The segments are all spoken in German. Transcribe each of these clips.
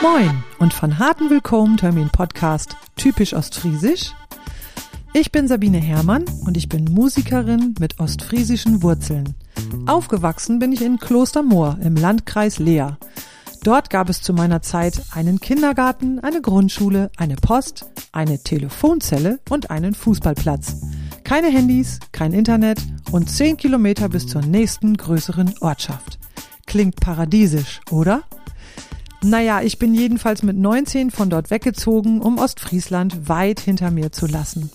Moin und von harten Willkommen Termin Podcast Typisch Ostfriesisch. Ich bin Sabine Herrmann und ich bin Musikerin mit ostfriesischen Wurzeln. Aufgewachsen bin ich in Klostermoor im Landkreis Leer. Dort gab es zu meiner Zeit einen Kindergarten, eine Grundschule, eine Post, eine Telefonzelle und einen Fußballplatz. Keine Handys, kein Internet und zehn Kilometer bis zur nächsten größeren Ortschaft. Klingt paradiesisch, oder? Naja, ich bin jedenfalls mit 19 von dort weggezogen, um Ostfriesland weit hinter mir zu lassen.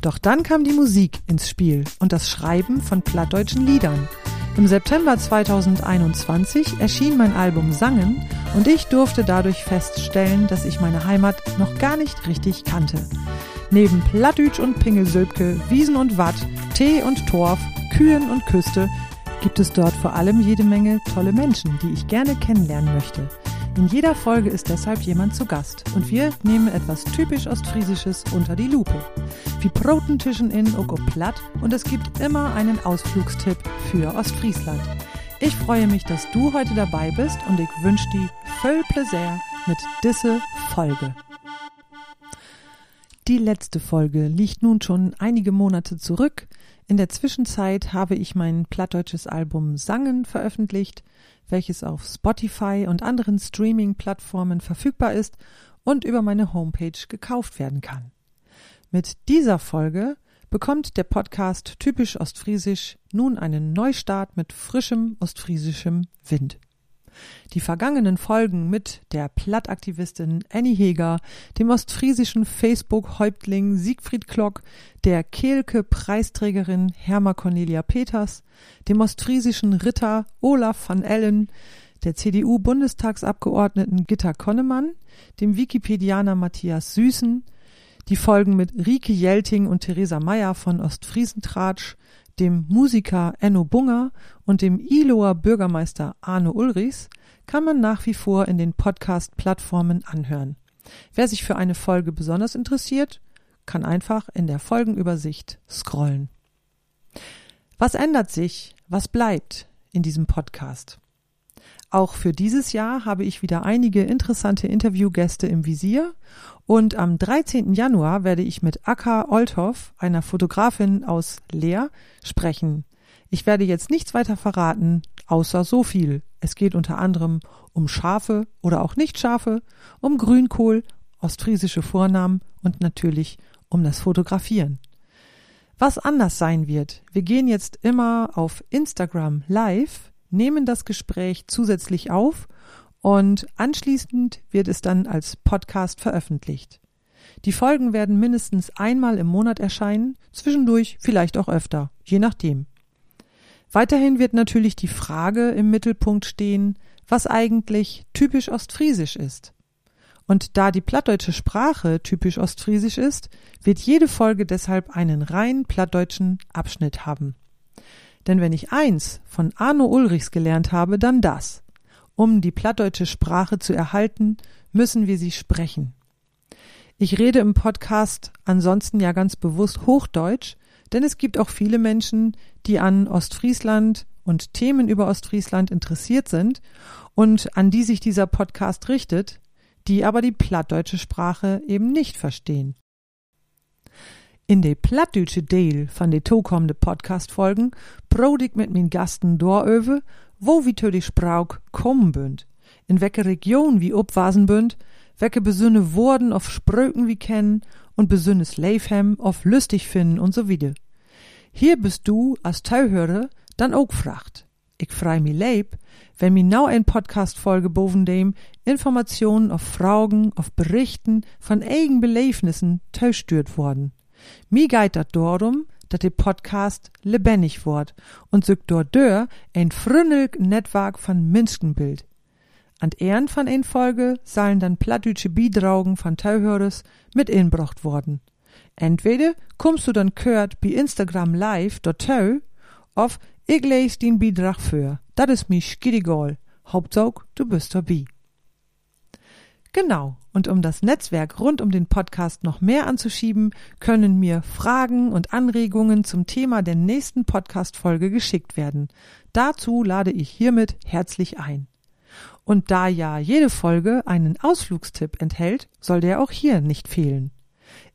Doch dann kam die Musik ins Spiel und das Schreiben von plattdeutschen Liedern. Im September 2021 erschien mein Album Sangen und ich durfte dadurch feststellen, dass ich meine Heimat noch gar nicht richtig kannte. Neben Plattdütsch und Pingelsülpke, Wiesen und Watt, Tee und Torf, Kühen und Küste gibt es dort vor allem jede Menge tolle Menschen, die ich gerne kennenlernen möchte. In jeder Folge ist deshalb jemand zu Gast und wir nehmen etwas typisch Ostfriesisches unter die Lupe. Wir Protentischen in Oko Platt und es gibt immer einen Ausflugstipp für Ostfriesland. Ich freue mich, dass du heute dabei bist und ich wünsche dir voll Plaisir mit diese Folge. Die letzte Folge liegt nun schon einige Monate zurück. In der Zwischenzeit habe ich mein plattdeutsches Album Sangen veröffentlicht welches auf Spotify und anderen Streaming-Plattformen verfügbar ist und über meine Homepage gekauft werden kann. Mit dieser Folge bekommt der Podcast Typisch Ostfriesisch nun einen Neustart mit frischem ostfriesischem Wind. Die vergangenen Folgen mit der Plattaktivistin Annie Heger, dem ostfriesischen Facebook-Häuptling Siegfried Klock, der Kehlke-Preisträgerin Herma Cornelia Peters, dem ostfriesischen Ritter Olaf van Ellen, der CDU-Bundestagsabgeordneten Gitta Konnemann, dem Wikipedianer Matthias Süßen, die Folgen mit Rike Jelting und Theresa Meyer von Ostfriesentratsch, dem Musiker Enno Bunger und dem Iloer Bürgermeister Arno Ulrichs kann man nach wie vor in den Podcast-Plattformen anhören. Wer sich für eine Folge besonders interessiert, kann einfach in der Folgenübersicht scrollen. Was ändert sich? Was bleibt in diesem Podcast? Auch für dieses Jahr habe ich wieder einige interessante Interviewgäste im Visier und am 13. Januar werde ich mit Akka Olthoff, einer Fotografin aus Leer, sprechen. Ich werde jetzt nichts weiter verraten, außer so viel. Es geht unter anderem um Schafe oder auch Nicht-Schafe, um Grünkohl, ostfriesische Vornamen und natürlich um das Fotografieren. Was anders sein wird, wir gehen jetzt immer auf Instagram live nehmen das Gespräch zusätzlich auf und anschließend wird es dann als Podcast veröffentlicht. Die Folgen werden mindestens einmal im Monat erscheinen, zwischendurch vielleicht auch öfter, je nachdem. Weiterhin wird natürlich die Frage im Mittelpunkt stehen, was eigentlich typisch ostfriesisch ist. Und da die plattdeutsche Sprache typisch ostfriesisch ist, wird jede Folge deshalb einen rein plattdeutschen Abschnitt haben. Denn wenn ich eins von Arno Ulrichs gelernt habe, dann das. Um die plattdeutsche Sprache zu erhalten, müssen wir sie sprechen. Ich rede im Podcast ansonsten ja ganz bewusst Hochdeutsch, denn es gibt auch viele Menschen, die an Ostfriesland und Themen über Ostfriesland interessiert sind und an die sich dieser Podcast richtet, die aber die plattdeutsche Sprache eben nicht verstehen. In de plattdeutsche Deel van de toekomende podcastfolgen prood ik met mijn gasten dooröver wo wie to die Sprauk kommen bünd, in welke Region wie opwasen bünd, welke besünne Worten of Spröken wie kennen und besünnes Leifhem of lustig finden und so wieder. Hier bist du als Teilhörer dann auch fracht. Ich frei mi leib, wenn mi nau ein Podcast-Folge boven dem Informationen auf Fragen, auf Berichten von eigen Belebnissen teilstürt worden. Mi geit dat darum, dat de Podcast lebendig wordt und sögt dort dör ein frünnelg Netzwerk von Menschenbild. An Ehren von ein Folge sollen dann plattdütsche Biedraugen von Teilhörers mit inbrocht worden. Entweder kommst du dann kört bi Instagram live dort tau, of ich les den Beitrag für. Dat is mi schkidigol. Hauptsaug, du bist dabei. Genau. Und um das Netzwerk rund um den Podcast noch mehr anzuschieben, können mir Fragen und Anregungen zum Thema der nächsten Podcast-Folge geschickt werden. Dazu lade ich hiermit herzlich ein. Und da ja jede Folge einen Ausflugstipp enthält, soll der auch hier nicht fehlen.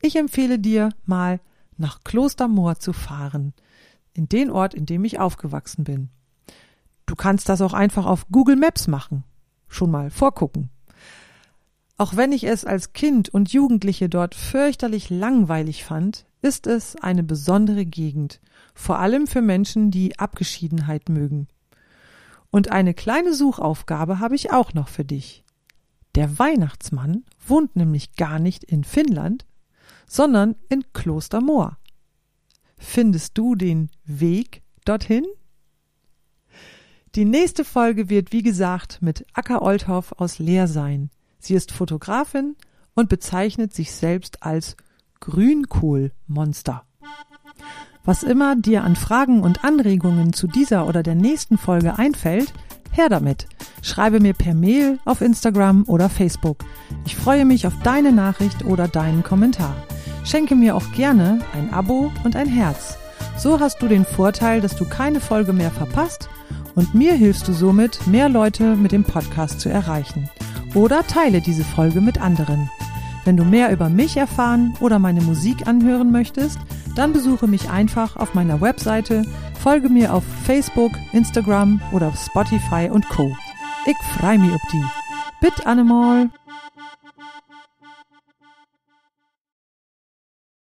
Ich empfehle dir mal nach Klostermoor zu fahren, in den Ort, in dem ich aufgewachsen bin. Du kannst das auch einfach auf Google Maps machen. Schon mal vorgucken. Auch wenn ich es als Kind und Jugendliche dort fürchterlich langweilig fand, ist es eine besondere Gegend, vor allem für Menschen, die Abgeschiedenheit mögen. Und eine kleine Suchaufgabe habe ich auch noch für dich. Der Weihnachtsmann wohnt nämlich gar nicht in Finnland, sondern in Klostermoor. Findest du den Weg dorthin? Die nächste Folge wird, wie gesagt, mit Acker Olthoff aus Leer sein. Sie ist Fotografin und bezeichnet sich selbst als Grünkohlmonster. Was immer dir an Fragen und Anregungen zu dieser oder der nächsten Folge einfällt, her damit. Schreibe mir per Mail auf Instagram oder Facebook. Ich freue mich auf deine Nachricht oder deinen Kommentar. Schenke mir auch gerne ein Abo und ein Herz. So hast du den Vorteil, dass du keine Folge mehr verpasst und mir hilfst du somit, mehr Leute mit dem Podcast zu erreichen. Oder teile diese Folge mit anderen. Wenn du mehr über mich erfahren oder meine Musik anhören möchtest, dann besuche mich einfach auf meiner Webseite, folge mir auf Facebook, Instagram oder auf Spotify und Co. Ich freu mich ob die. Bitte Annemal.